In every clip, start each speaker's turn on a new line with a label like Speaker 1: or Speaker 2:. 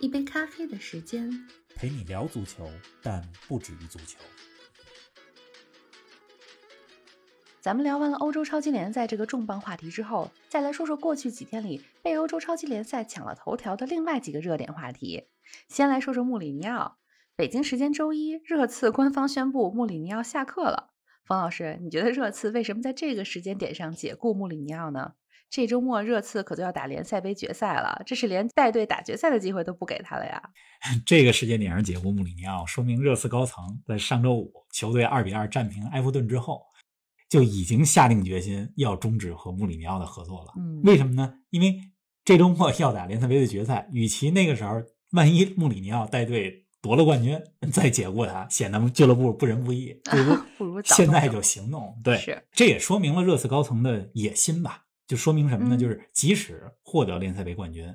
Speaker 1: 一杯咖啡的时间，
Speaker 2: 陪你聊足球，但不止于足球。
Speaker 3: 咱们聊完了欧洲超级联赛这个重磅话题之后，再来说说过去几天里被欧洲超级联赛抢了头条的另外几个热点话题。先来说说穆里尼奥。北京时间周一，热刺官方宣布穆里尼奥下课了。冯老师，你觉得热刺为什么在这个时间点上解雇穆里尼奥呢？这周末热刺可就要打联赛杯决赛了，这是连带队打决赛的机会都不给他了呀！
Speaker 4: 这个时间点上解雇穆里尼奥，说明热刺高层在上周五球队二比二战平埃弗顿之后。就已经下定决心要终止和穆里尼奥的合作了。
Speaker 3: 嗯，
Speaker 4: 为什么呢？因为这周末要打联赛杯的决赛，与其那个时候万一穆里尼奥带队夺了冠军再解雇他，显得俱乐部不仁不义，不如
Speaker 3: 不如
Speaker 4: 现在就行动。对，
Speaker 3: 是
Speaker 4: 这也说明了热刺高层的野心吧？就说明什么呢？
Speaker 3: 嗯
Speaker 4: 就是即使获得联赛杯冠军，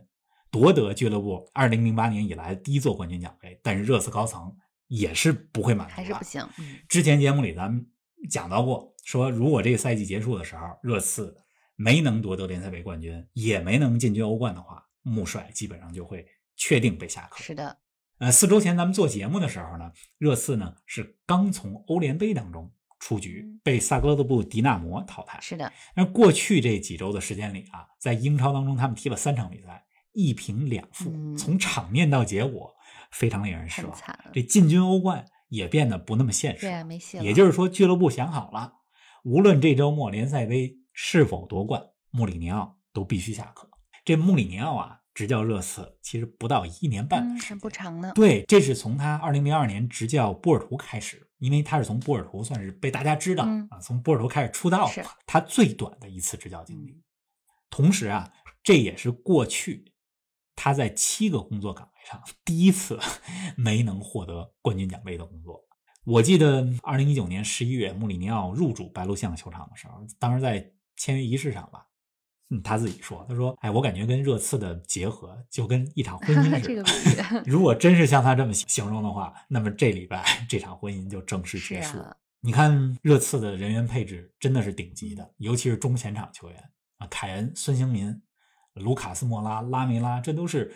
Speaker 4: 夺得俱乐部二零零八年以来第一座冠军奖杯，但是热刺高层也是不会满足的，
Speaker 3: 还是不行。嗯，
Speaker 4: 之前节目里咱们讲到过，说如果这个赛季结束的时候，热刺没能夺得联赛杯冠军，也没能进军欧冠的话，穆帅基本上就会确定被下课。
Speaker 3: 是的，
Speaker 4: 呃，四周前咱们做节目的时候呢，热刺呢是刚从欧联杯当中出局
Speaker 3: 嗯，
Speaker 4: 被萨格勒布迪纳摩淘汰。
Speaker 3: 是的，
Speaker 4: 那过去这几周的时间里啊，在英超当中，他们踢了三场比赛，一平两负，
Speaker 3: 嗯
Speaker 4: 从场面到结果非常令人失望。这进军欧冠也变得不那么现实。
Speaker 3: 对啊，没戏了。
Speaker 4: 也就是说，俱乐部想好了，无论这周末联赛杯是否夺冠，穆里尼奥都必须下课。这穆里尼奥啊，执教热刺其实不到一年半
Speaker 3: 嗯，
Speaker 4: 的时间。
Speaker 3: 还不长呢。
Speaker 4: 对，这是从他二零零二年执教波尔图开始，因为他是从波尔图算是被大家知道、
Speaker 3: 嗯
Speaker 4: 啊，从波尔图开始出道
Speaker 3: 是，
Speaker 4: 他最短的一次执教经历。
Speaker 3: 嗯
Speaker 4: 同时啊，这也是过去他在七个工作岗位上第一次 没能获得冠军奖杯的工作。我记得二零一九年十一月，穆里尼奥入主白鹿巷球场的时候，当时在签约仪式上吧，嗯，他自己说，他说：“哎，我感觉跟热刺的结合就跟一场婚姻 似的。
Speaker 3: 这个
Speaker 4: 如果真是像他这么形容的话，那么这礼拜这场婚姻就正式结束。你看热刺的人员配置真的是顶级的，尤其是中前场球员啊，凯恩、孙兴民、卢卡斯莫拉、拉梅拉，这都是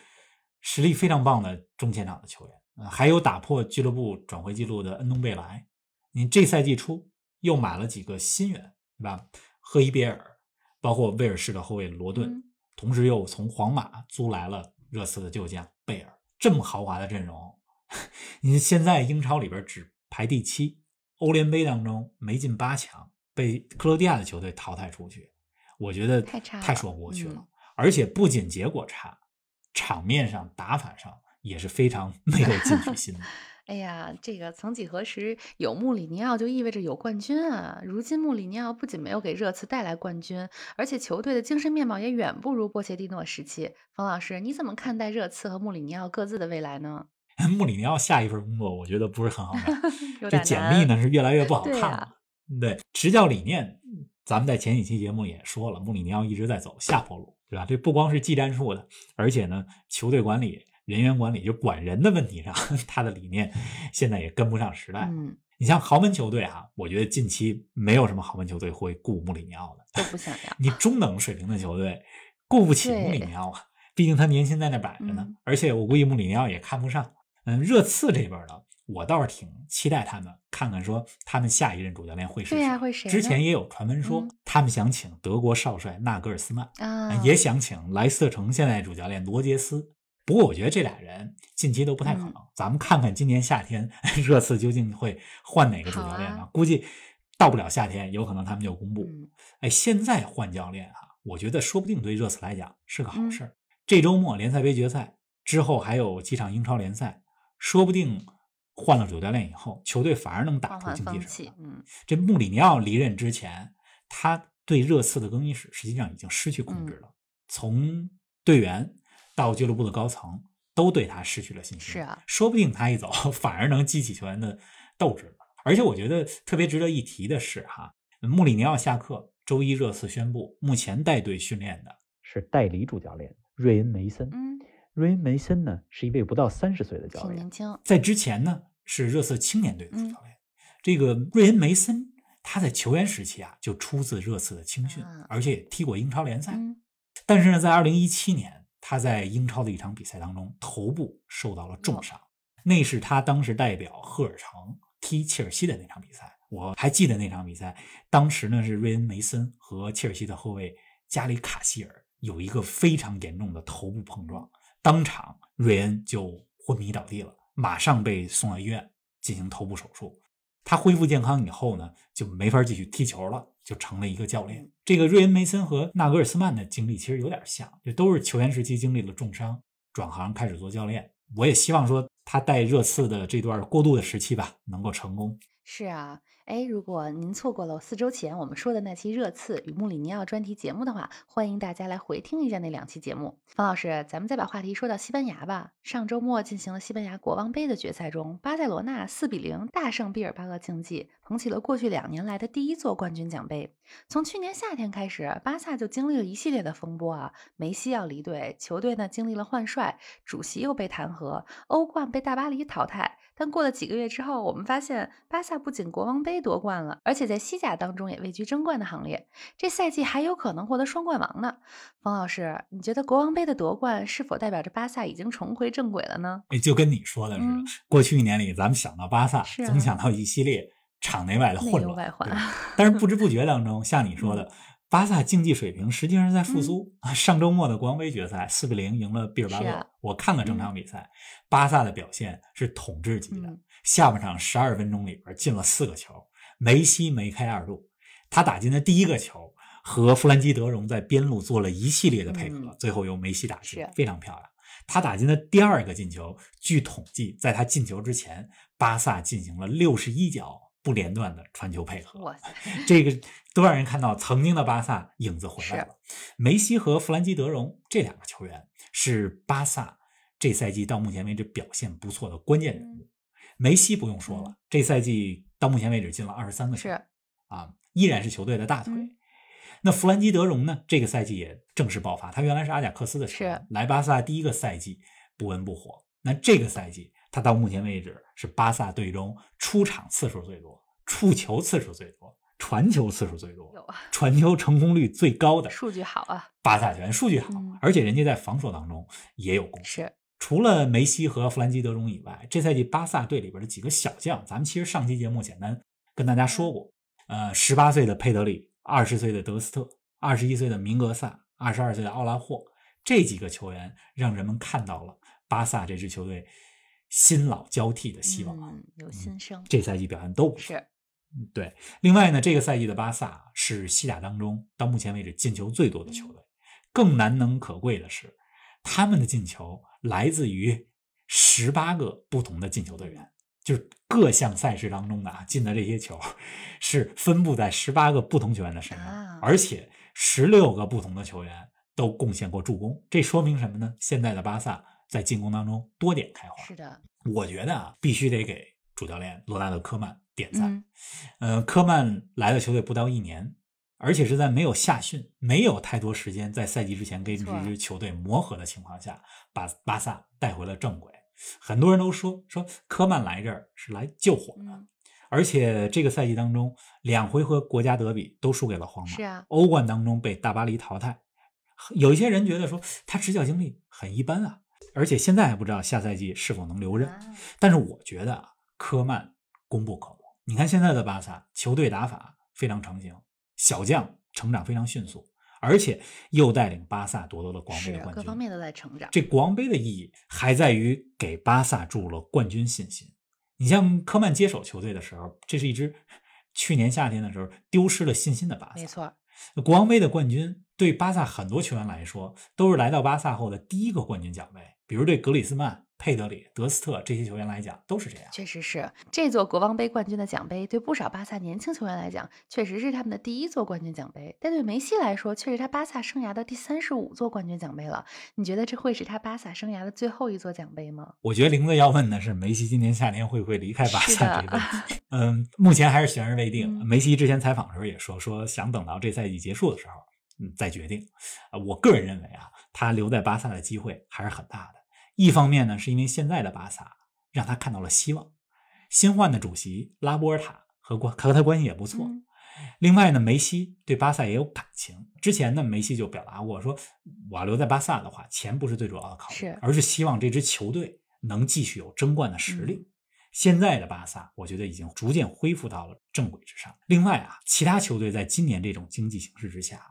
Speaker 4: 实力非常棒的中前场的球员。啊，还有打破俱乐部转会记录的恩东贝莱，你这赛季初又买了几个新援，对吧？赫伊别尔，包括威尔士的后卫罗顿，
Speaker 3: 嗯
Speaker 4: 同时又从皇马租来了热刺的旧将贝尔，这么豪华的阵容，你现在英超里边只排第七，欧联杯当中没进八强，被克罗地亚的球队淘汰出去，我觉得
Speaker 3: 太差
Speaker 4: 太说不过去了。
Speaker 3: 嗯
Speaker 4: 而且不仅结果差，场面上打法上也是非常 没有进取心的。
Speaker 3: 哎呀，这个曾几何时有穆里尼奥就意味着有冠军啊！如今穆里尼奥不仅没有给热刺带来冠军，而且球队的精神面貌也远不如波切蒂诺时期。冯老师，你怎么看待热刺和穆里尼奥各自的未来呢？
Speaker 4: 穆里尼奥下一份工作，我觉得不是很好干。这简历呢是越来越不好看了。对，执教理念，咱们在前几期节目也说了，穆里尼奥一直在走下坡路，对吧？这不光是技战术的，而且呢，球队管理、人员管理，就管人的问题上，他的理念现在也跟不上时代。
Speaker 3: 嗯，
Speaker 4: 你像豪门球队啊，我觉得近期没有什么豪门球队会雇穆里尼奥的。
Speaker 3: 都不想要。
Speaker 4: 你中等水平的球队雇不起穆里尼奥啊，毕竟他年薪在那摆着呢。
Speaker 3: 嗯
Speaker 4: 而且我估计穆里尼奥也看不上。嗯，热刺这边呢，我倒是挺期待他们看看说他们下一任主教练会是谁。
Speaker 3: 对呀会谁
Speaker 4: 之前也有传闻说、
Speaker 3: 嗯
Speaker 4: 他们想请德国少帅纳格尔斯曼，
Speaker 3: 啊，
Speaker 4: 也想请莱斯特城现在主教练罗杰斯。不过我觉得这俩人近期都不太可能。
Speaker 3: 嗯
Speaker 4: 咱们看看今年夏天 热刺究竟会换哪个主教练呢？估计到不了夏天，有可能他们就公布。
Speaker 3: 嗯
Speaker 4: 哎，现在换教练啊，我觉得说不定对热刺来讲是个好
Speaker 3: 嗯
Speaker 4: 事儿。这周末联赛杯决赛之后还有几场英超联赛，说不定换了主教练以后，球队反而能打出经济神
Speaker 3: 风气
Speaker 4: 来。，
Speaker 3: 嗯
Speaker 4: 这穆里尼奥离任之前，他对热刺的更衣室实际上已经失去控制
Speaker 3: 嗯
Speaker 4: 了，从队员到俱乐部的高层都对他失去了信心。
Speaker 3: 是啊
Speaker 4: 说不定他一走，反而能激起球员的斗志。而且我觉得特别值得一提的是，哈，穆里尼奥下课，周一热刺宣布，目前带队训练的
Speaker 2: 是代理主教练瑞恩·梅森。
Speaker 3: 嗯，
Speaker 2: 瑞恩·梅森呢，是一位不到三十岁的教练
Speaker 3: 挺年。轻。
Speaker 4: 在之前呢是热刺青年队的主
Speaker 3: 嗯
Speaker 4: 教练。这个瑞恩·梅森，他在球员时期啊就出自热刺的青训，
Speaker 3: 啊
Speaker 4: 而且也踢过英超联赛。
Speaker 3: 嗯，
Speaker 4: 但是呢，在二零一七年，他在英超的一场比赛当中，头部受到了重伤，那是他当时代表赫尔城踢切尔西的那场比赛。我还记得那场比赛，当时呢是瑞恩·梅森和切尔西的后卫加里卡希尔有一个非常严重的头部碰撞，当场瑞恩就昏迷倒地了，马上被送到医院进行头部手术。他恢复健康以后呢，就没法继续踢球了，就成了一个教练。这个瑞恩·梅森和纳格尔斯曼的经历其实有点像，就都是球员时期经历了重伤，转行开始做教练。我也希望说他带热刺的这段过渡的时期吧，能够成功。
Speaker 3: 是啊，哎，如果您错过了四周前我们说的那期热刺与穆里尼奥专题节目的话，欢迎大家来回听一下那两期节目。方老师，咱们再把话题说到西班牙吧。上周末进行了西班牙国王杯的决赛中，巴塞罗那四比零大胜毕尔巴鄂竞技，捧起了过去两年来的第一座冠军奖杯。从去年夏天开始，巴萨就经历了一系列的风波啊，梅西要离队，球队呢经历了换帅，主席又被弹劾，欧冠被大巴黎淘汰。但过了几个月之后，我们发现巴萨不仅国王杯夺冠了，而且在西甲当中也位居争冠的行列。这赛季还有可能获得双冠王呢。冯老师，你觉得国王杯的夺冠是否代表着巴萨已经重回正轨了呢？
Speaker 4: 哎，就跟你说的似的，
Speaker 3: 嗯
Speaker 4: 过去一年里，咱们想到巴萨，总想到一系列场内外的混乱，但是不知不觉当中，像你 说的，巴萨竞技水平实际上是在复苏。啊上周末的国王杯决赛，四比零赢了毕尔巴鄂。
Speaker 3: 啊
Speaker 4: 我看了整场比赛，巴萨的表现是统治级的。
Speaker 3: 嗯
Speaker 4: 下半场十二分钟里边进了四个球，梅西梅开二度，他打进的第一个球和弗兰基德容在边路做了一系列的配合，
Speaker 3: 嗯
Speaker 4: 最后由梅西打进
Speaker 3: 是，
Speaker 4: 非常漂亮。他打进的第二个进球，据统计，在他进球之前，巴萨进行了六十一脚不连断的传球配合。
Speaker 3: 哇塞，
Speaker 4: 这个都让人看到曾经的巴萨影子回来了。梅西和弗兰基德容这两个球员是巴萨这赛季到目前为止表现不错的关键人物。梅西不用说了，
Speaker 3: 嗯
Speaker 4: 这赛季到目前为止进了二十三个球
Speaker 3: 是
Speaker 4: 啊，依然是球队的大腿。
Speaker 3: 嗯
Speaker 4: 那弗兰基德容呢？这个赛季也正式爆发，他原来是阿贾克斯的球员，来巴萨第一个赛季不温不火。那这个赛季，他到目前为止是巴萨队中出场次数最多、触球次数最多、传球次数最多
Speaker 3: 有、啊，
Speaker 4: 传球成功率最高的
Speaker 3: 数据好啊，
Speaker 4: 巴萨球员，数据好，
Speaker 3: 嗯
Speaker 4: 而且人家在防守当中也有贡献。
Speaker 3: 是
Speaker 4: 除了梅西和弗兰基德容以外，这赛季巴萨队里边的几个小将，咱们其实上期节目简单跟大家说过。呃，十八岁的佩德里，二十岁的德斯特，二十一岁的明格萨，二十二岁的奥拉霍，这几个球员让人们看到了巴萨这支球队新老交替的希望啊。
Speaker 3: 嗯，有新生，
Speaker 4: 这赛季表现都不错。
Speaker 3: 是
Speaker 4: 嗯对，另外呢，这个赛季的巴萨是西甲当中到目前为止进球最多的球队。更难能可贵的是，他们的进球来自于十八个不同的进球队员，就是各项赛事当中的啊进的这些球是分布在十八个不同球员的身上，
Speaker 3: 啊
Speaker 4: 而且十六个不同的球员都贡献过助攻。这说明什么呢？现在的巴萨在进攻当中多点开花。
Speaker 3: 是的，
Speaker 4: 我觉得啊，必须得给主教练罗纳德·科曼点赞。
Speaker 3: 嗯
Speaker 4: 呃，科曼来了球队不到一年，而且是在没有夏训、没有太多时间在赛季之前跟这支球队磨合的情况下，把巴萨带回了正轨。很多人都说说科曼来这儿是来救火的，
Speaker 3: 嗯，
Speaker 4: 而且这个赛季当中两回合国家德比都输给了皇马，
Speaker 3: 是啊，
Speaker 4: 欧冠当中被大巴黎淘汰。有一些人觉得说他执教经历很一般啊，而且现在还不知道下赛季是否能留任。
Speaker 3: 啊
Speaker 4: 但是我觉得啊，科曼功不可没。你看现在的巴萨球队打法非常成型，小将成长非常迅速，而且又带领巴萨夺得了国王杯的冠军。
Speaker 3: 各方面都在成长，
Speaker 4: 这国王杯的意义还在于给巴萨注入了冠军信心。你像科曼接手球队的时候，这是一支去年夏天的时候丢失了信心的巴萨。
Speaker 3: 没错，
Speaker 4: 国王杯的冠军对巴萨很多球员来说，都是来到巴萨后的第一个冠军奖杯。比如对格里斯曼。佩德里、德斯特这些球员来讲都是这样，
Speaker 3: 确实是这座国王杯冠军的奖杯，对不少巴萨年轻球员来讲，确实是他们的第一座冠军奖杯。但对梅西来说，却是他巴萨生涯的第三十五座冠军奖杯了。你觉得这会是他巴萨生涯的最后一座奖杯吗？
Speaker 4: 我觉得玲子要问的是梅西今年夏天会不会离开巴萨这个问题。嗯，目前还是悬而未定。梅西之前采访的时候也说，说想等到这赛季结束的时候，嗯，再决定。啊，我个人认为啊，他留在巴萨的机会还是很大的。一方面呢，是因为现在的巴萨让他看到了希望，新换的主席拉波尔塔和关和他关系也不错。另外呢，梅西对巴萨也有感情。之前呢，梅西就表达过说，我要留在巴萨的话，钱不是最主要的考虑，而是希望这支球队能继续有争冠的实力。现在的巴萨，我觉得已经逐渐恢复到了正轨之上。另外啊，其他球队在今年这种经济形势之下。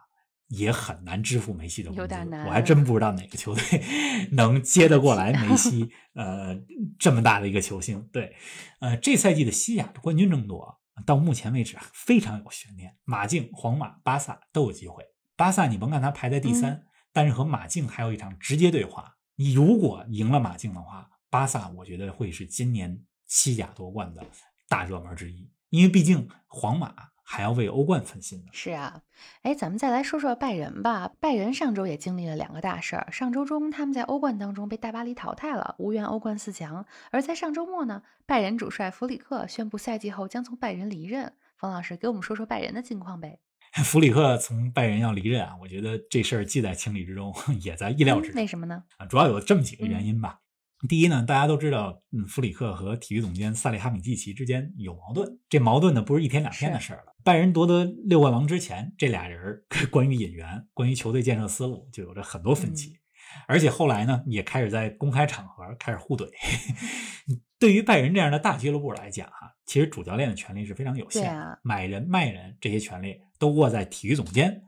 Speaker 4: 也很难支付梅西的工资，我还真不知道哪个球队 能接得过来梅西，呃，这么大的一个球星。对，呃，这赛季的西甲的冠军争夺到目前为止非常有悬念，马竞、皇马、巴萨都有机会。巴萨你甭看他排在第三，但是和马竞还有一场直接对话。你如果赢了马竞的话，巴萨我觉得会是今年西甲夺冠的大热门之一，因为毕竟皇马。还要为欧冠分心呢。
Speaker 3: 是啊，哎，咱们再来说说拜仁吧。拜仁上周也经历了两个大事儿。上周中，他们在欧冠当中被大巴黎淘汰了，无缘欧冠四强。而在上周末呢，拜仁主帅弗里克宣布赛季后将从拜仁离任。冯老师给我们说说拜仁的近况呗。
Speaker 4: 弗里克从拜仁要离任啊，我觉得这事儿既在情理之中，也在意料之中。
Speaker 3: 为什么呢？
Speaker 4: 啊，主要有这么几个原因吧。第一呢，大家都知道，嗯，弗里克和体育总监萨利哈米季奇之间有矛盾。这矛盾呢，不是一天两天的事儿了。拜仁夺得六冠王之前，这俩人 关于引援、关于球队建设思路就有着很多分歧。而且后来呢，也开始在公开场合开始互怼。对于拜仁这样的大俱乐部来讲，哈，其实主教练的权利是非常有限的，买人卖人这些权利都握在体育总监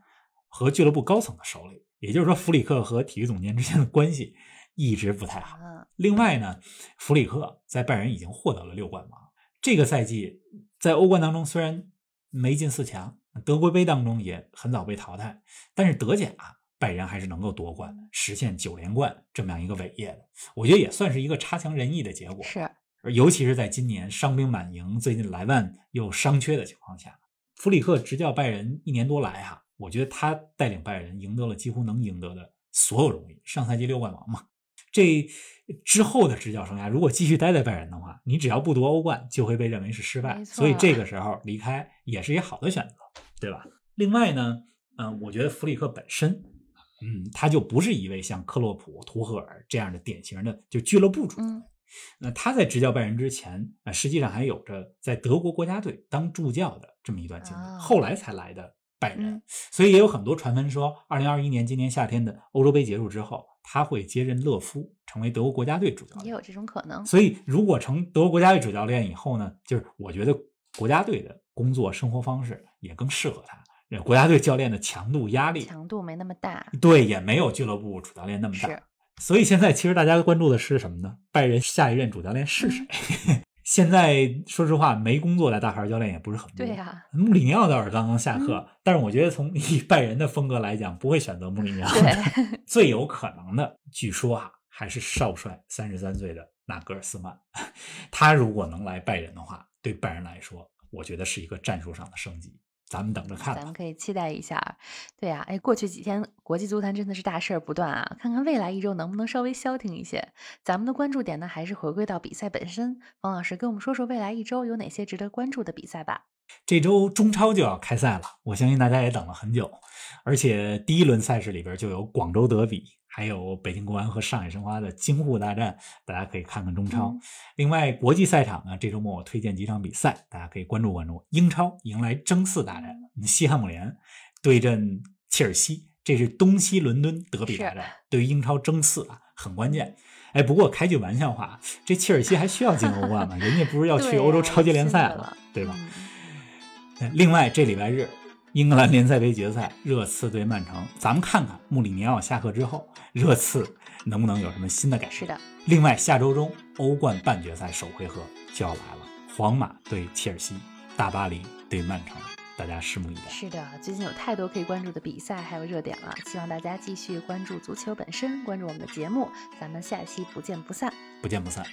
Speaker 4: 和俱乐部高层的手里。也就是说，弗里克和体育总监之间的关系。一直不太好。另外呢，弗里克在拜仁已经获得了六冠王。这个赛季在欧冠当中虽然没进四强，德国杯当中也很早被淘汰，但是德甲拜仁还是能够夺冠，实现九连冠这么样一个伟业的。我觉得也算是一个差强人意的结果。
Speaker 3: 是，
Speaker 4: 尤其是在今年伤兵满营，最近莱万又伤缺的情况下，弗里克执教拜仁一年多来哈，我觉得他带领拜仁赢得了几乎能赢得的所有荣誉。上赛季六冠王嘛。这之后的执教生涯，如果继续待在拜仁的话，你只要不夺欧冠，就会被认为是失败。所以这个时候离开也是一个好的选择，对吧？另外呢，嗯，我觉得弗里克本身，嗯，他就不是一位像克洛普、图赫尔这样的典型的就俱乐部主。那他在执教拜仁之前，啊，实际上还有着在德国国家队当助教的这么一段经历，后来才来的拜仁。所以也有很多传闻说，二零二一年今年夏天的欧洲杯结束之后。他会接任勒夫，成为德国国家队主教练，
Speaker 3: 也有这种可能。
Speaker 4: 所以，如果成德国国家队主教练以后呢，就是我觉得国家队的工作生活方式也更适合他。国家队教练的强度压力
Speaker 3: 强度没那么大，
Speaker 4: 对，也没有俱乐部主教练那么大。所以现在其实大家关注的是什么呢？拜仁下一任主教练是谁？现在说实话，没工作的大牌教练也不是很多。
Speaker 3: 对呀，
Speaker 4: 穆里尼奥倒是刚刚下课，但是我觉得从以拜仁的风格来讲，不会选择穆里尼奥。最有可能的，据说啊，还是少帅三十三岁的纳格尔斯曼。他如果能来拜仁的话，对拜仁来说，我觉得是一个战术上的升级。咱们等着看，
Speaker 3: 咱们可以期待一下。对呀，哎，过去几天国际足坛真的是大事儿不断啊，看看未来一周能不能稍微消停一些。咱们的关注点呢，还是回归到比赛本身。方老师跟我们说说未来一周有哪些值得关注的比赛吧。
Speaker 4: 这周中超就要开赛了，我相信大家也等了很久，而且第一轮赛事里边就有广州德比。还有北京国安和上海申花的京沪大战，大家可以看看中超。另外，国际赛场呢，这周末我推荐几场比赛，大家可以关注关注。英超迎来争四大战，西汉姆联对阵切尔西，这是东西伦敦德比大战，对于英超争四啊很关键。哎，不过开句玩笑话，这切尔西还需要进欧冠吗？人家不是要去欧洲超级联赛了，对吧？另外，这礼拜日。英格兰联赛杯决赛，热刺对曼城，咱们看看穆里尼奥下课之后，热刺能不能有什么新的改变？
Speaker 3: 是的。
Speaker 4: 另外，下周中欧冠半决赛首回合就要来了，皇马对切尔西，大巴黎对曼城，大家拭目以待。
Speaker 3: 是的，最近有太多可以关注的比赛还有热点了，希望大家继续关注足球本身，关注我们的节目，咱们下期不见不散。
Speaker 4: 不见不散。